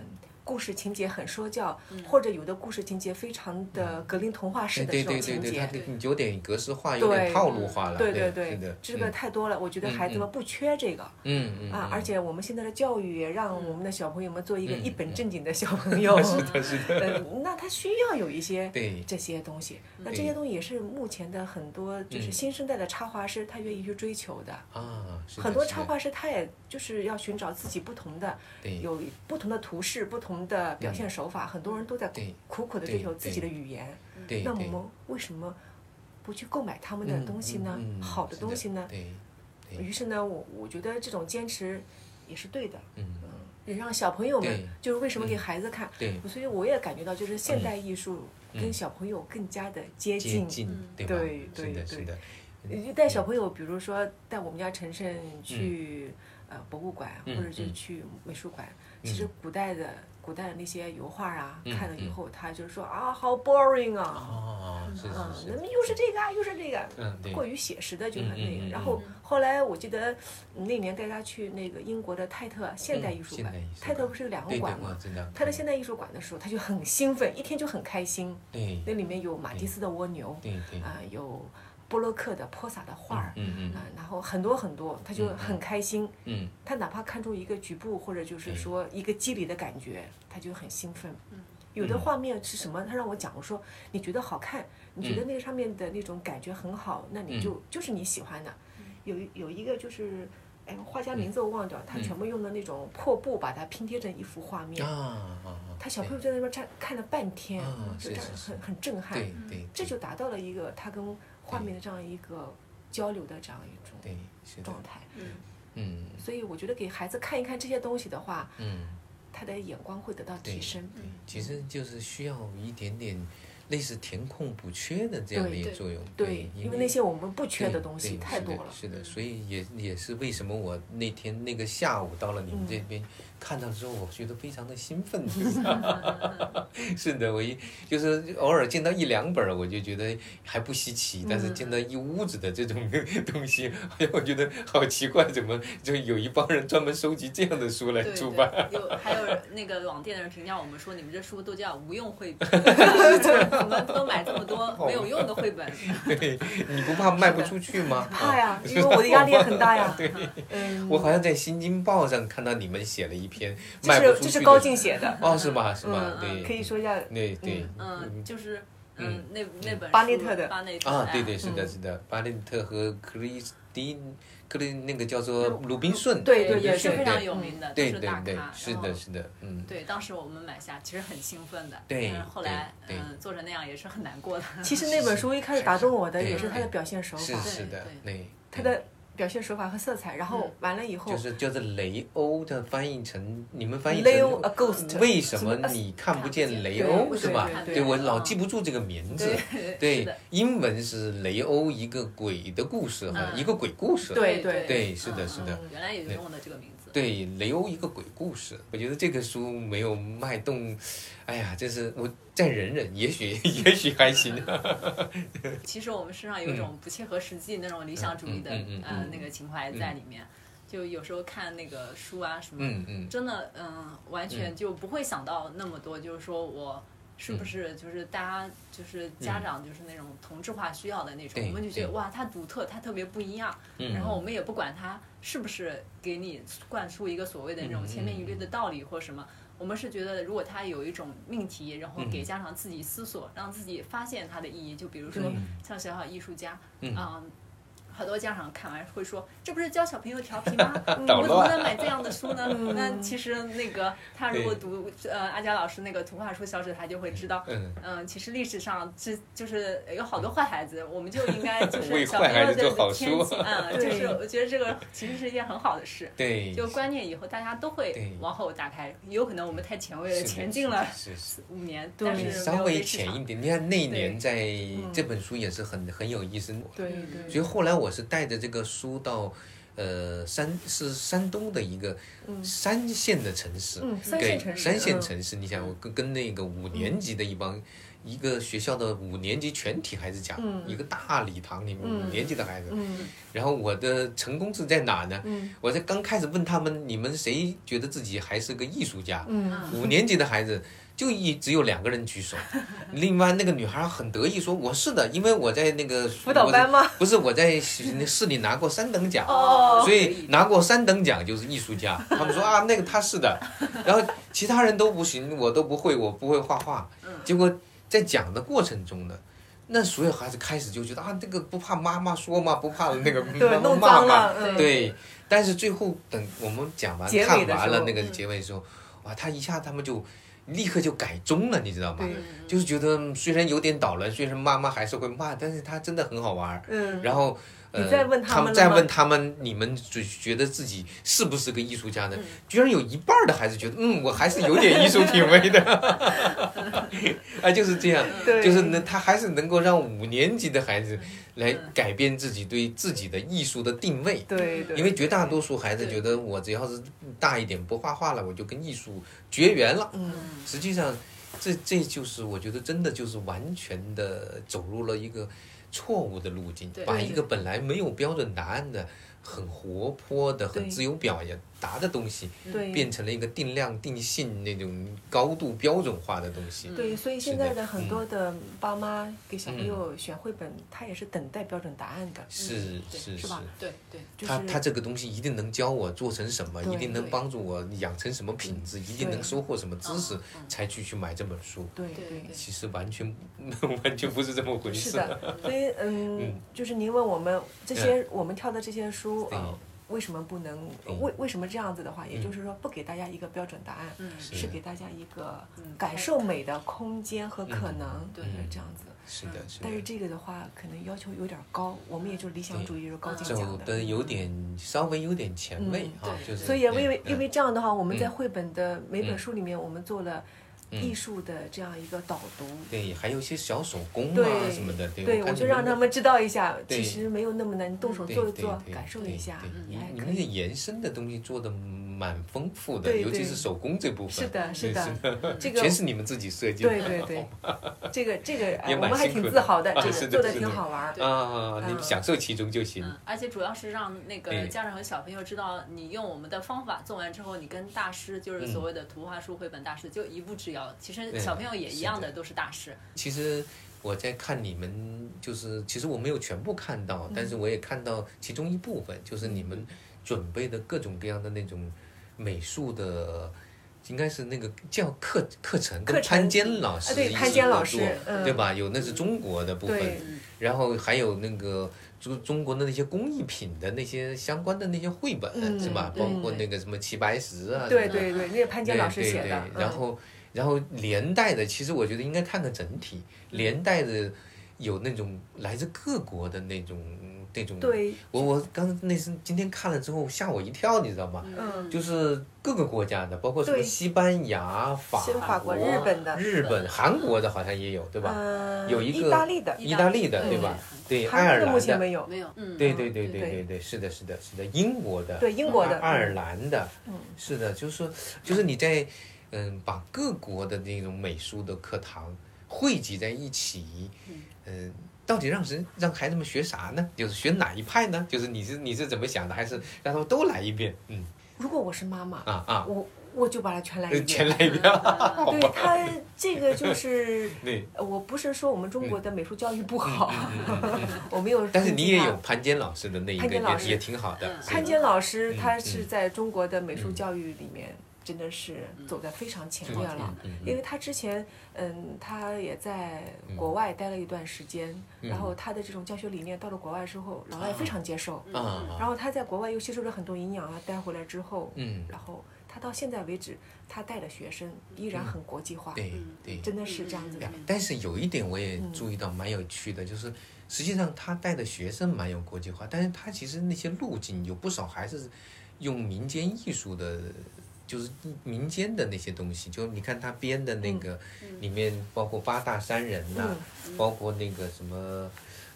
故事情节很说教，或者有的故事情节非常的格林童话式的这种情对对对对，它节。有点格式化，有点套路化了，对对对这个太多了，我觉得孩子们不缺这个嗯嗯啊，而且我们现在的教育也让我们的小朋友们做一个嗯一本正经的小朋友，是 的是的，嗯，那他需要有一些这些东西，那对这些东西也是目前的很多就是嗯。新生代的插画师他愿意去追求的。啊，是的。很多插画师他也就是要寻找自己不同的，对。有不同的图式、不同的表现手法，很多人都在苦苦的追求自己的语言。对对那我们为什么不去购买他们的嗯东西呢？嗯嗯好的东西呢？于是呢，我我觉得这种坚持也是对的。嗯也让小朋友们就是为什么给孩子看，对所以我也感觉到就是现代艺术跟小朋友更加的接近。接近，对？对对是的，对是的，就带小朋友，比如说带我们家晨晨去、呃博物馆，嗯或者就嗯去美术馆。其实古代的古代的那些油画啊，嗯看了以嗯。后，他就说啊，好 boring 啊，哦，是啊，是是，那么又是这个啊，又是这个，嗯，过于写实的就很那个。嗯嗯嗯然后后来我记得那年带他去那个英国的泰特现代艺术馆泰特不是有两个馆，吗？我知道，他的现代艺术馆的时候，他就很兴奋，一天就很开心。对。那里面有马蒂斯的蜗牛，对对，啊，有波洛克的泼洒的画儿，嗯嗯啊，然后很多很多，他就很开心。嗯他哪怕看出一个局部或者就是说一个肌理的感觉，他就很兴奋。嗯有的画面是什么？他让我讲，我说你觉得好看，你觉得那个上面的那种感觉很好，那你就就是你喜欢的。有一有一个就是，哎，画家名字我忘掉，他全部用的那种破布把它拼贴成一幅画面。啊啊，他小朋友在那边站看了半天啊，就是这样是是很很震撼。对对，这就达到了一个他跟画面的这样一个交流的这样一种对是的，状态。嗯嗯所以我觉得给孩子看一看这些东西的话，嗯，他的眼光会得到提升。对，其实就是需要一点点类似填空补缺的这样的一个作用，对，因为那些我们不缺的东西太多了。是的，是的，所以也也是为什么我那天那个下午到了你们这嗯边、看到之后，我觉得非常的兴奋。是的，我一就是偶尔见到一两本儿，我就觉得还不稀奇，但是嗯见到一屋子的这种东西，哎呀，我觉得好奇怪，怎么就有一帮人专门收集这样的书来出版？对，有还有那个网店的人评价我们说，你们这书都叫无用绘本，怎么都买这么多没有用的绘本？对，你不怕卖不出去吗？怕呀，因为我的压力也很大呀。嗯，我好像在《新京报》上看到你们写了一篇这卖不出去的是这是高进写的，哦，是吗？是吗？嗯对，可以说一下。对对，嗯，就是嗯，那那本巴内特的巴内特啊，哎对对，是的，是的，巴内特和克里斯汀，克里那个叫做鲁宾逊，对对对也是非常有名的，对对对是的，是的，嗯，对，当时我们买下其实很兴奋的，对后来嗯做成那样也是很难过的。其实那本书一开始打动我的也是他的表现手是法，是的，对，他的表现手法和色彩，然后完了以后就，是叫做雷欧的翻译成你们翻译成 a ghost 为什么你看不见雷欧是吧？对对我老嗯记不住这个名字对。英文是雷欧一个鬼的故事哈，嗯一个鬼故事。对对对是的嗯是的嗯原来也用的这个名字。对，雷欧一个鬼故事，我觉得这个书没有脉动，哎呀，真是我再忍忍，也许 也许还行。其实我们身上有一种不切合实际那种理想主义的嗯嗯嗯嗯呃那个情怀在里面，就有时候看那个书啊什么，嗯嗯真的嗯完全就不会想到那么多，就是说我。是嗯。不是就是大家就是家长就是那种同质化需要的那种，对我们就觉得哇，他独特，他特别不一样，嗯。然后我们也不管他是不是给你灌输一个所谓的那种嗯千篇一律的道理或什么，我们是觉得如果他有一种命题，然后给家长自己思索，让自己发现它的意义，就比如说嗯像小小艺术家，嗯。啊好多家长看完会说：“这不是教小朋友调皮吗？我怎么能买这样的书呢？” 那其实那个他如果读呃阿佳老师那个图画书小纸，他就会知道，嗯嗯，其实历史上这就是有好多坏孩子，我们就应该就 是小朋友坏孩子做好的天书性，嗯，就是我觉得这个其实是一件很好的事。对，就观念以后大家都会往后打开，有可能我们太前卫了，前进了是是是五年，对但是稍微浅一点。你看那一年在嗯这本书也是很很有意思，对嗯对所以后来我是带着这个书到，呃，山是山东的一个三线的城市，嗯三对线城市三线嗯城市，你想我跟跟那个五年级的一帮。一个学校的五年级全体孩子讲，嗯。一个大礼堂里面五年级的孩子，嗯。然后我的成功是在哪呢？嗯。我在刚开始问他们，你们谁觉得自己还是个艺术家？嗯。五年级的孩子就一只有两个人举手，另外那个女孩很得意说：“我是的，因为我在那个辅导班吗？不是我在市里拿过三等奖，哦。所以拿过三等奖就是艺术家。他们说啊，那个他是的，然后其他人都不行，我都不会，我不会画画。结果在讲的过程中呢。那所有孩子开始就觉得啊，这个不怕妈妈说嘛，不怕那个 对妈妈弄骂嘛脏了，嗯。对，但是最后等我们讲完看完了那个嗯。结尾的时候，哇，他一下他们就立刻就改中了，你知道吗？就是觉得嗯虽然有点捣乱，虽然妈妈还是会骂，但是他真的很好玩儿。嗯，然后。呃你再问他们再问他们，你们觉觉得自己是不是个艺术家嗯呢？居然有一半的孩子觉得，嗯，我还是有点艺术品味的，啊，就是这样，就是能，他还是能够让五年级的孩子来改变自己对自己的艺术的定位。对对，因为绝大多数孩子觉得我只要是大一点不画画了，我就跟艺术绝缘了。嗯实际上，这这就是我觉得真的就是完全的走入了一个错误的路径，把一个本来没有标准答案的、很活泼的、很自由表达的东西，变成了一个定量定性那种高度标准化的东西。对，所以现在的很嗯。多的爸妈给小朋友选绘本，他也是等待标准答案的，是是是吧对对，他他这个东西一定能教我做成什么，一定能帮助我养成什么品质，一定能收获什么知识才去去买这本书。对对对。对。其实完全 完全不是这么回事。是的，所以嗯嗯，就是您问我们这些我们挑的这些书，对。呃，为什么不能为为什么这样子的话，也嗯就是说不给大家一个标准答案，嗯。是。是给大家一个嗯。感受美的空间和可嗯。能，对。是这样子。是的，是的。但是这个的话，可能要求有点高，我们也就理想主义是高进走讲的。有点稍微有点前卫嗯啊，对。就是。所以因为因为这样的话，我们在嗯。绘本的每本嗯。书里面，我们做了嗯艺术的这样一个导读。对，还有一些小手工啊对什么的，对，对，我就让他们知道一下，其实没有那么难，你动手做一做，感受一下，你还你们的可以。延伸的东西做的蛮丰富的，对对尤其是手工这部分。是的，是的，这个全是你们自己设计的。对对对，这个这个哎我们还挺自豪的，啊 这个做的挺好玩儿。啊，你嗯享受其中就行。嗯，而且主要是让那个家长和小朋友知道，你用我们的方法做完之后，你跟大师，就是所谓的图画书绘本大师，就一步之遥。其实小朋友也一样的都是大师。其实我在看你们，就是其实我没有全部看到，但是我也看到其中一部分，就是你们准备的各种各样的那种美术的应该是那个教课课程跟潘坚老师啊对潘坚老师对吧？有那是中国的部分。对，然后还有那个中中国的那些工艺品的那些相关的那些绘本、嗯是吧？包括那个什么齐白石啊，对对对，那个潘坚老师写的。对对对。嗯。然后然后连带的，其实我觉得应该看个整体，连带的有那种来自各国的那种那种。对，我我刚那是今天看了之后吓我一跳，你知道吗？嗯，就是各个国家的，包括什么西班牙、法是法国、日本的，日本、韩国的好像也有，对吧？嗯，有一个意大利的，意大利的，嗯对吧？对，爱尔兰的，前没有。没有，对对对对对对，是的，是的，是的，英国的，对英国的爱尔兰的，嗯是的，就是就是你在嗯把各国的那种美术的课堂汇集在一起，嗯。到底让人让孩子们学啥呢？就是学哪一派呢？就是你是你是怎么想的？还是让他们都来一遍？嗯如果我是妈妈，啊啊，我我就把它全来一呃遍。全来一遍，好对？他这个就是，我不是说我们中国的美术教育不好，我没有。但是你也有。潘坚老师的那一个也也挺好的嗯。潘坚老师嗯他是嗯在中国的美术教育里面真的是走在非常前面了，因为他之前嗯他也在国外待了一段时间，然后他的这种教学理念到了国外之后，老外非常接受，啊。然后他在国外又吸收了很多营养啊，带回来之后，嗯，然后他到现在为止，他带的学生依然很国际化，对对。真的是这样子的。但是有一点我也注意到蛮有趣的，就是实际上他带的学生蛮有国际化，但是他其实那些路径有不少还是用民间艺术的，就是民间的那些东西。就你看他编的那个，里面包括八大山人呐、包括那个什么，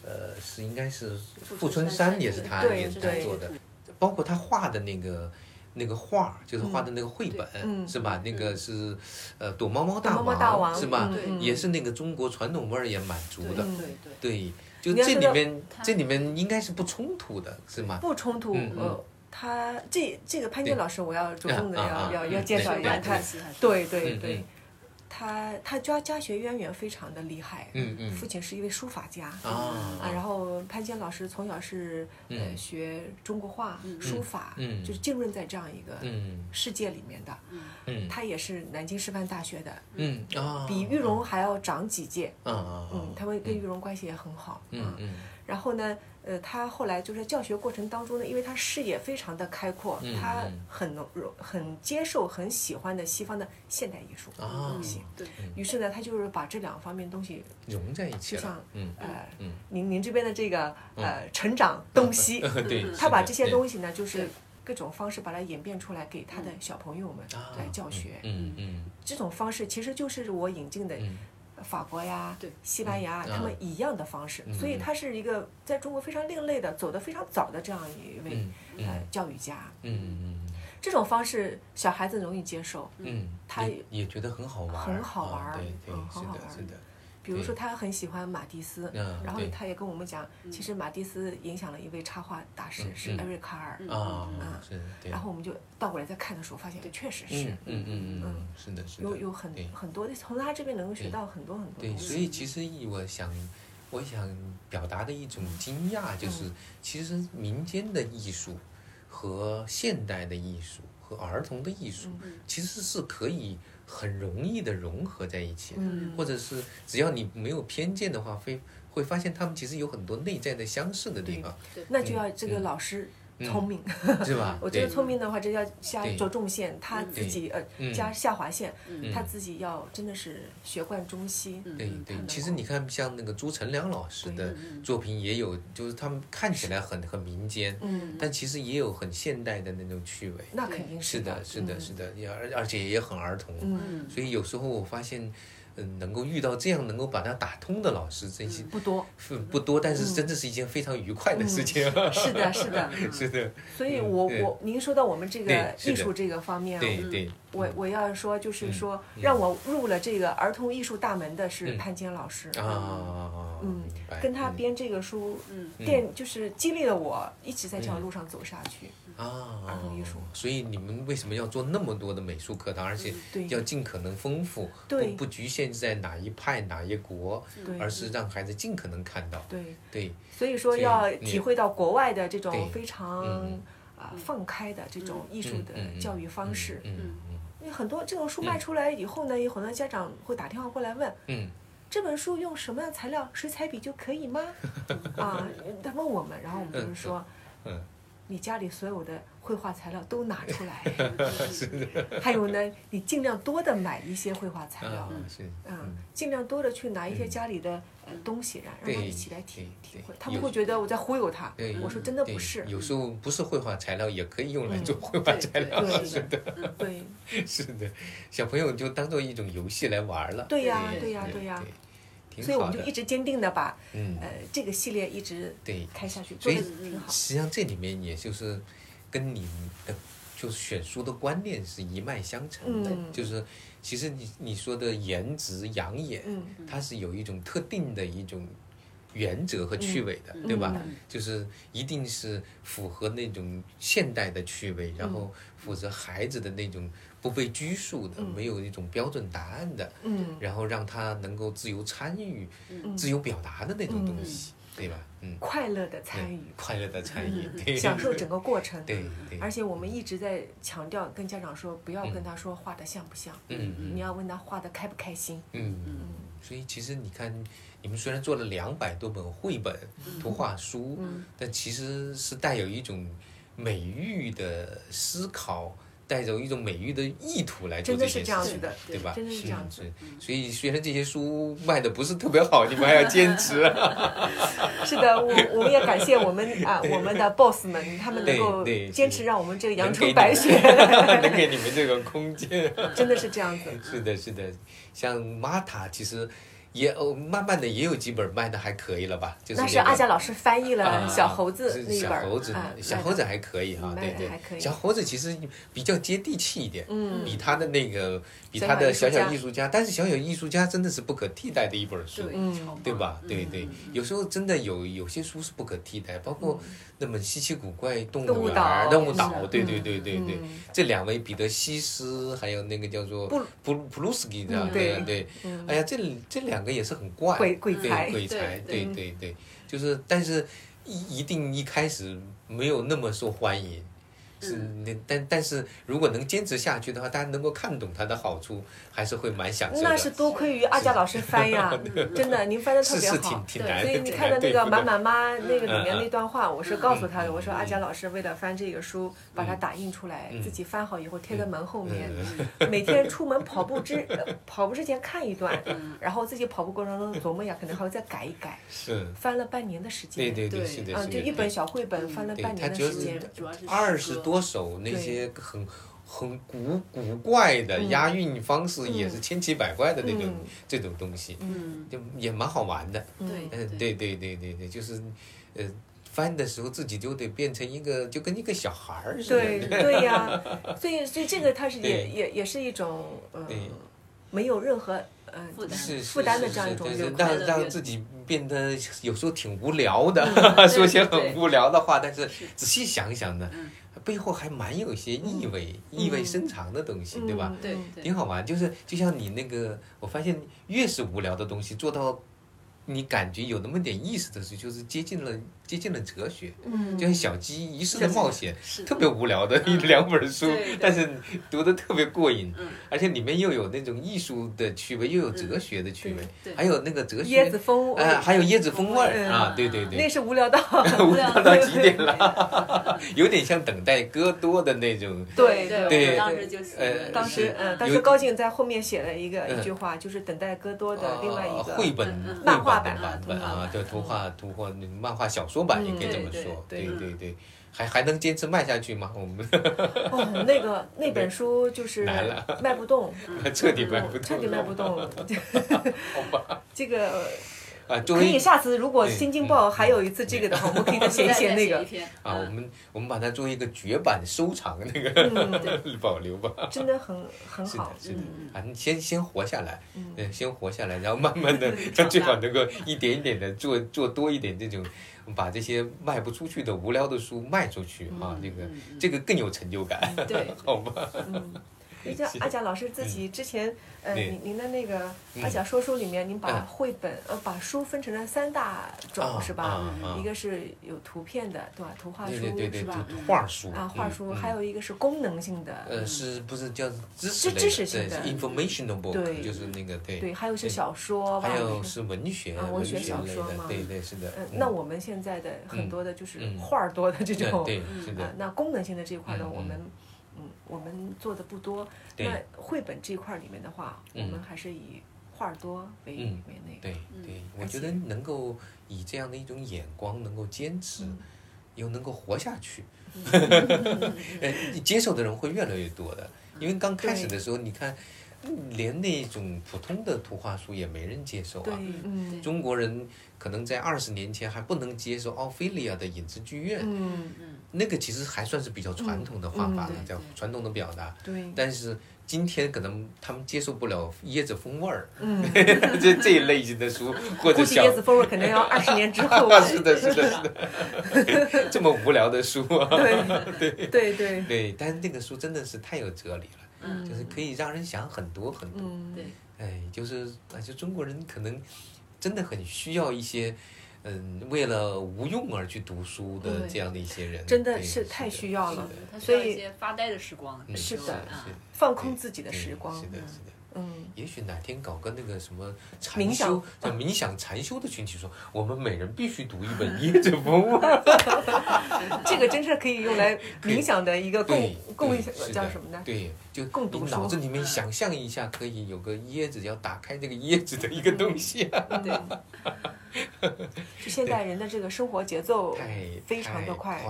呃，是应该是富春山也是他对也是他做的，包括他画的那个。那个画就是画的那个绘本，嗯是吧？那个是，呃，躲猫猫大躲猫猫大王是吧？嗯也是那个中国传统味儿也蛮足的。对对对，对，就这里面这里面应该是不冲突的，是吗？不冲突。嗯嗯呃，他这这个潘坚老师，我要着重的要啊啊啊要要嗯介绍一下他对对嗯对。嗯，他他家家学渊源非常的厉害。嗯嗯。父亲是一位书法家。啊啊，然后潘坚老师从小是呃嗯。学中国画、书法，嗯。就是浸润在这样一个嗯。世界里面的。嗯。他也是南京师范大学的，嗯啊，比玉荣还要长几届。啊啊嗯，他们跟玉荣关系也很好。嗯嗯。然后呢，呃，他后来就是教学过程当中呢，因为他视野非常的开阔，嗯他嗯很能很接受、很喜欢的西方的现代艺术啊东西。对，于是呢，他就是把这两方面东西，融在一起就像，嗯呃，嗯您您这边的这个呃成长 东西，对，他把这些东西呢，就是各种方式把它演变出来，给他的小朋友们来教学。嗯嗯这种方式其实就是我引进的嗯法国呀对、西班牙他们一样的方式，所以他是一个在中国非常另类的、走得非常早的这样一位嗯呃教育家。嗯嗯这种方式小孩子容易接受，嗯，他也也觉得很好玩，很好玩啊对对嗯，是的，很好玩是的，比如说他很喜欢马蒂斯，嗯然后他也跟我们讲，其实马蒂斯影响了一位插画大师是嗯。艾瑞卡尔，啊，是，对，然后我们就倒过来再看的时候，发现确实嗯是嗯嗯嗯，是的，是的，有有很很多的，从他这边能够学到很多很多对，东西。所以其实我想，我想表达的一种惊讶就是，其实民间的艺术和现代的艺术和儿童的艺术，其实是可以很容易的融合在一起的，嗯。或者是只要你没有偏见的话，会会发现他们其实有很多内在的相似的地方，那就要这个老师聪明，是吧？我觉得聪明的话，这要下对着重线，他自己呃嗯。加下划线，他自己要真的是学贯中西。对对其实你看，像那个朱成良老师的作品也有，就是他们看起来很很民间，嗯，但其实也有很现代的那种趣味。那肯定的。是的，，是的，是的，也而而且也很儿童。嗯，所以有时候我发现，嗯，能够遇到这样能够把它打通的老师，真是不多。是不多，但是真的是一件非常愉快的事情。是的，是的。是的，所以我对。我您说到我们这个艺术这个方面啊，对对，我我要说就是说，嗯。让我入了这个儿童艺术大门的是嗯。潘坚老师。啊，嗯。跟他嗯编这个书，嗯。电就是激励了我一直在这条路上走下去。啊，儿童艺术所以你们为什么要做那么多的美术课堂，而且对。要尽可能丰富，对。不不局限在哪一派哪一国，而是让孩子尽可能看到。对，对，所以说要体会到国外的这种非常嗯。啊放开的这种艺术的教育方式。嗯嗯因为很多这种书卖出来以后呢，有很多家长会打电话过来问，嗯。这本书用什么样的材料，水彩笔就可以吗？啊，他问我们，然后我们就是说，嗯你家里所有的绘画材料都拿出来，还有呢，你尽量多的买一些绘画材料。嗯，尽量多的去拿一些家里的呃东西，让让他一起来体体会。他们会觉得我在忽悠他对，我说真的不是，有时候不是绘画材料也可以用来嗯做绘画材料，对是的，对。是的，小朋友就当做一种游戏来玩了。对呀对对呀对呀，所以我们。就一直坚定的把嗯，呃这个系列一直对，开下去，做的挺好。实际上这里面也就是跟你的就是选书的观念是一脉相承的，嗯。就是其实你你说的颜值养眼，嗯。它是有一种特定的一种原则和趣味的，对吧？嗯。就是一定是符合那种现代的趣味，然后符合孩子的那种不被拘束的，嗯。没有一种标准答案的，嗯。然后让他能够自由参与、嗯。自由表达的那种东西，对吧？嗯，快乐的参与，快乐的参与，对，享受整个过程。对对，而且我们一直在强调，跟家长说，不要跟他说画的像不像，嗯嗯。你要问他画的开不开心。嗯嗯，所以其实你看，你们虽然做了两百多本绘本、图画书，嗯。但其实是带有一种美育的思考，带着一种美育的意图来做真的是这件事情，这样子的对吧？真的是这样子是所以虽然这些书卖的不是特别好，你们还要坚持。是的，我我们也感谢我们啊我们的 boss 们，他们能够坚持让我们这个阳春白雪，能给你们这个空间。真的是这样子。是的，是的，像玛塔其实也哦，慢慢的也有几本卖的还可以了吧？就是那是那个阿佳老师翻译了啊小猴子是那一本儿小猴子啊，小猴子还可以哈，卖对对小猴子其实比较接地气一点，嗯比他的那个比他的小小艺术家但是小小艺术家真的是不可替代的一本书，对，嗯对吧？对对，有时候真的有有些书是不可替代，包括那么稀奇古怪动动物物园动物岛，对对对对对嗯，这两位彼得西斯还有那个叫做布布布鲁斯基的嗯，对对对嗯，哎呀，这这两个也是很怪，鬼鬼对才鬼才，对对对对，就是但是一一定一开始没有那么受欢迎。是那但但是如果能坚持下去的话，大家能够看懂它的好处，还是会蛮享受的。那是多亏于阿佳老师翻呀，真的，您翻的特是是别好挺。挺对难，所以你看的那个《满满妈 》那个里面嗯嗯那段话，我是告诉他的，我说阿佳老师为了翻这个书，把它打印出来，嗯自己翻好以后贴在门后面，嗯每天出门跑步之呃 跑步之前看一段，然后自己跑步过程中琢磨呀，可能还会再改一改，是，翻了半年的时间。对对对，是的，啊，是的。就一本小绘本翻了半年的时间。主要是二十多首那些很很古古怪的嗯。押韵方式，也是千奇百怪的那种嗯。这种东西，嗯，就也蛮好玩的。对嗯，对。对对对对，就是呃。翻的时候自己就得变成一个，就跟一个小孩儿似的。对 对呀，所以所以这个它是也也也是一种嗯对，没有任何嗯负担是负担的是这样一种让让自己变得有时候挺无聊的，对说些很无聊的话，但是是。仔细想想呢，嗯。背后还蛮有一些意味、意味深长的东西，对吧？对。挺好玩，就是就像你那个，我发现越是无聊的东西，做到你感觉有那么点意思的时候，就是接近了接近了哲学。嗯。就像小鸡一世的冒险，是。特别无聊的一嗯两本书但是读的特别过瘾嗯，而且里面又有那种艺术的趣味，又有哲学的趣味还有那个哲学椰学子风味，啊，还有椰子风味儿嗯。啊，对对对。那，是无聊到 无聊到极点了，有点像等待戈多的那种。对对对我当时就呃当时当时高进在后面写了一个嗯。一句话，就是等待戈多的另外一个呃绘本漫画版版本啊，图画版叫图画图画漫画小说版，也可以这么说。对对对对，还还能坚持卖下去吗？我们哦，那个那本书就是难了卖不动，彻底卖不动彻底卖不动了。这个啊，作可以下次如果新京报还有一次这个的话，我们可以再写一写那个啊，我嗯们我们把它作为一个绝版收藏那个嗯，保留吧。真的很很是的好，。是的嗯，啊，你先先活下来，嗯嗯，先活下来，然后慢慢的，长最好能够一点一点的做做多一点这种，把这些卖不出去的无聊的书卖出去啊，这个这个更有成就感，对。好吧？阿贾老师自己之前，呃，您您的那个嗯阿贾说书里面，您把嗯绘本呃把书分成了三大种啊是吧一个是有图片的，对吧？图画书是吧？画书啊，画书，还有一个是功能性的，呃，是不是叫知识类知知识性的，informational book，对就是那个对。对，还有是对小说？还有是文学，啊文文学小说嘛，对对是的。嗯，嗯那我们现在的很多的就是嗯画儿多的这种，对是啊的，，那功能性的这一块呢，嗯我们嗯我们做的不多。那绘本这一块里面的话，我嗯们还是以画儿多为嗯为那个。对对，我觉得能够以这样的一种眼光，能够坚持，嗯又能够活下去，接受的人会越来越多的。因为刚开始的时候，你看，连那种普通的图画书也没人接受啊。，嗯中国人可能在二十年前还不能接受奥菲利亚的影子剧院，嗯，那个其实还算是比较传统的画法了，嗯叫传统的表达。对，但是今天可能他们接受不了椰子风味儿，嗯，这这一类型的书，或者估计小椰子风味可能要 二十年之后。是的，是的，是的，这么无聊的书啊，对。对对，对，但是那个书真的是太有哲理了，嗯就是可以让人想很多很多，嗯，对，哎，就是啊，就中国人可能真的很需要一些。嗯，为了无用而去读书的这样的一些人，真的是太需要了所以一些发呆的时光。嗯是的放空自己的时光是。的，是的。嗯，也许哪天搞个那个什么禅修，叫冥想禅修的群体说，我们每人必须读一本《椰子风味》。这个真是可以用来冥想的一个共对，共叫什么呢？对，就共读你脑子里面想象一下，可以有个椰子，要打开这个椰子的一个东西。啊，对，就现代人的这个生活节奏太非常的快，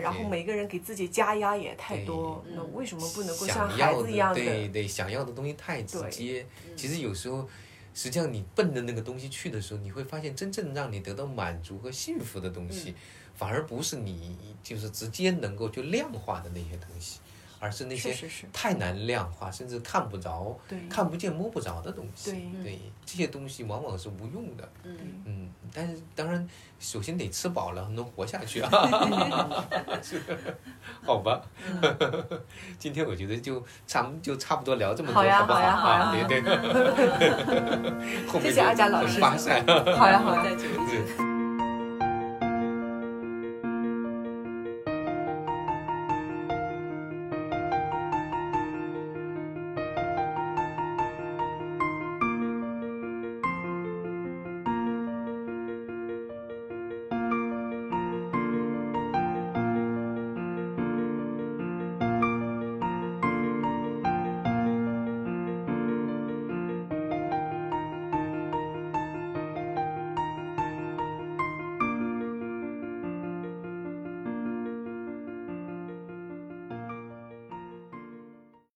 然后每个人给自己加压也太多，嗯那为什么不能够像孩子一样的，对？对，想要的东西太直接。其实有时候，实际上你奔着那个东西去的时候，你会发现真正让你得到满足和幸福的东嗯西，反而不是你就是直接能够就量化的那些东西，而是那些太难量化，甚至看不着、看不见、摸不着的东西。对对，这些东西往往是无用的。嗯，嗯，但是当然，首先得吃饱了，能活下去啊。好吧。今天我觉得就差就差不多聊这么多，好呀不好？好呀好呀啊对对。谢谢阿佳老师发散。好呀好呀。